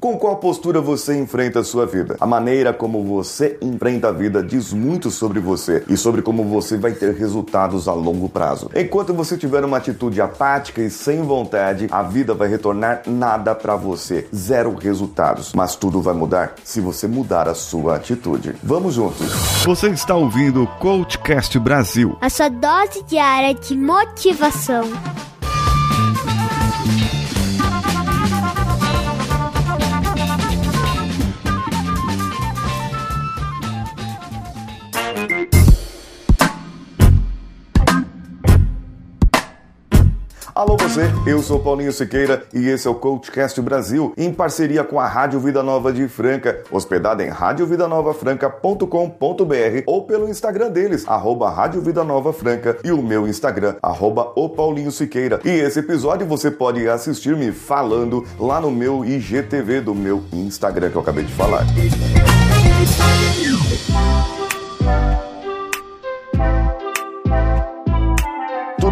Com qual postura você enfrenta a sua vida? A maneira como você enfrenta a vida diz muito sobre você e sobre como você vai ter resultados a longo prazo. Enquanto você tiver uma atitude apática e sem vontade, a vida vai retornar nada para você, zero resultados. Mas tudo vai mudar se você mudar a sua atitude. Vamos juntos. Você está ouvindo o Coachcast Brasil. A sua dose diária de motivação. Alô você, eu sou Paulinho Siqueira e esse é o Coachcast Brasil, em parceria com a Rádio Vida Nova de Franca, hospedada em radiovidanovafranca.com.br ou pelo Instagram deles, arroba Rádio Vida Nova Franca e o meu Instagram, arroba o Paulinho Siqueira. E esse episódio você pode assistir me falando lá no meu IGTV do meu Instagram que eu acabei de falar.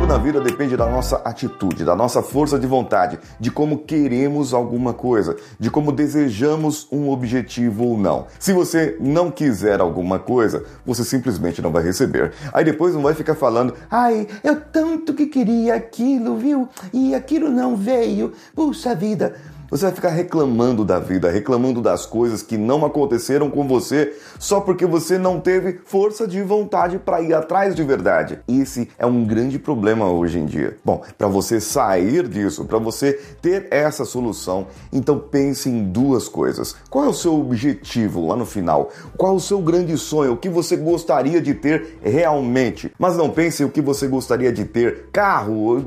Tudo na vida depende da nossa atitude, da nossa força de vontade, de como queremos alguma coisa, de como desejamos um objetivo ou não. Se você não quiser alguma coisa, você simplesmente não vai receber. Aí depois não vai ficar falando, ai, eu tanto que queria aquilo, viu? E aquilo não veio. Puxa vida. Você vai ficar reclamando da vida, reclamando das coisas que não aconteceram com você só porque você não teve força de vontade para ir atrás de verdade. Esse é um grande problema hoje em dia. Bom, para você sair disso, para você ter essa solução, então pense em duas coisas. Qual é o seu objetivo lá no final? Qual é o seu grande sonho? O que você gostaria de ter realmente? Mas não pense o que você gostaria de ter: carro,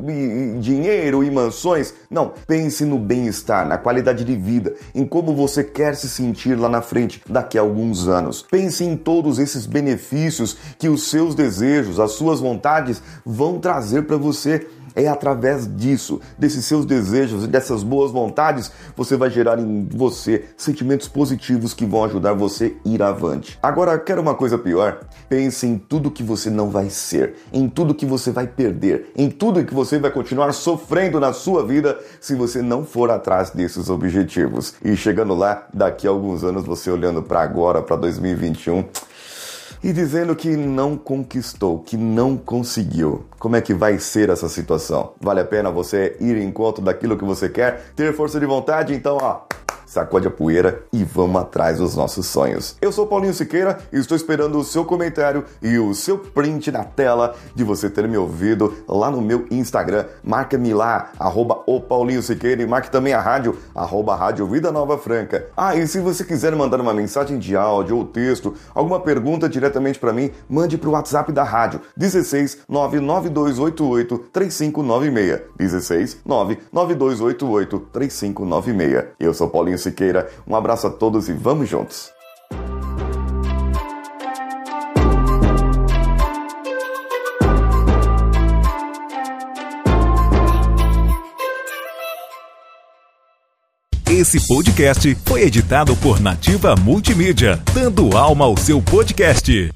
dinheiro e mansões. Não, pense no bem-estar na qualidade de vida, em como você quer se sentir lá na frente, daqui a alguns anos. Pense em todos esses benefícios que os seus desejos, as suas vontades vão trazer para você. É através disso, desses seus desejos e dessas boas vontades, você vai gerar em você sentimentos positivos que vão ajudar você a ir avante. Agora, quero uma coisa pior? Pense em tudo que você não vai ser, em tudo que você vai perder, em tudo que você vai continuar sofrendo na sua vida se você não for atrás desses objetivos. E chegando lá, daqui a alguns anos, você olhando para agora, para 2021 e dizendo que não conquistou, que não conseguiu. Como é que vai ser essa situação? Vale a pena você ir em encontro daquilo que você quer, ter força de vontade? Então, ó, sacode a poeira e vamos atrás dos nossos sonhos. Eu sou Paulinho Siqueira e estou esperando o seu comentário e o seu print na tela de você ter me ouvido lá no meu Instagram. Marca-me lá, arroba o Paulinho Siqueira e marque também a rádio, arroba Rádio Vida Nova Franca. Ah, e se você quiser mandar uma mensagem de áudio ou texto, alguma pergunta diretamente para mim, mande para o WhatsApp da rádio 16 99288 3596. 16 99288 3596. Eu sou Paulinho Siqueira. Um abraço a todos e vamos juntos! Esse podcast foi editado por Nativa Multimídia, dando alma ao seu podcast.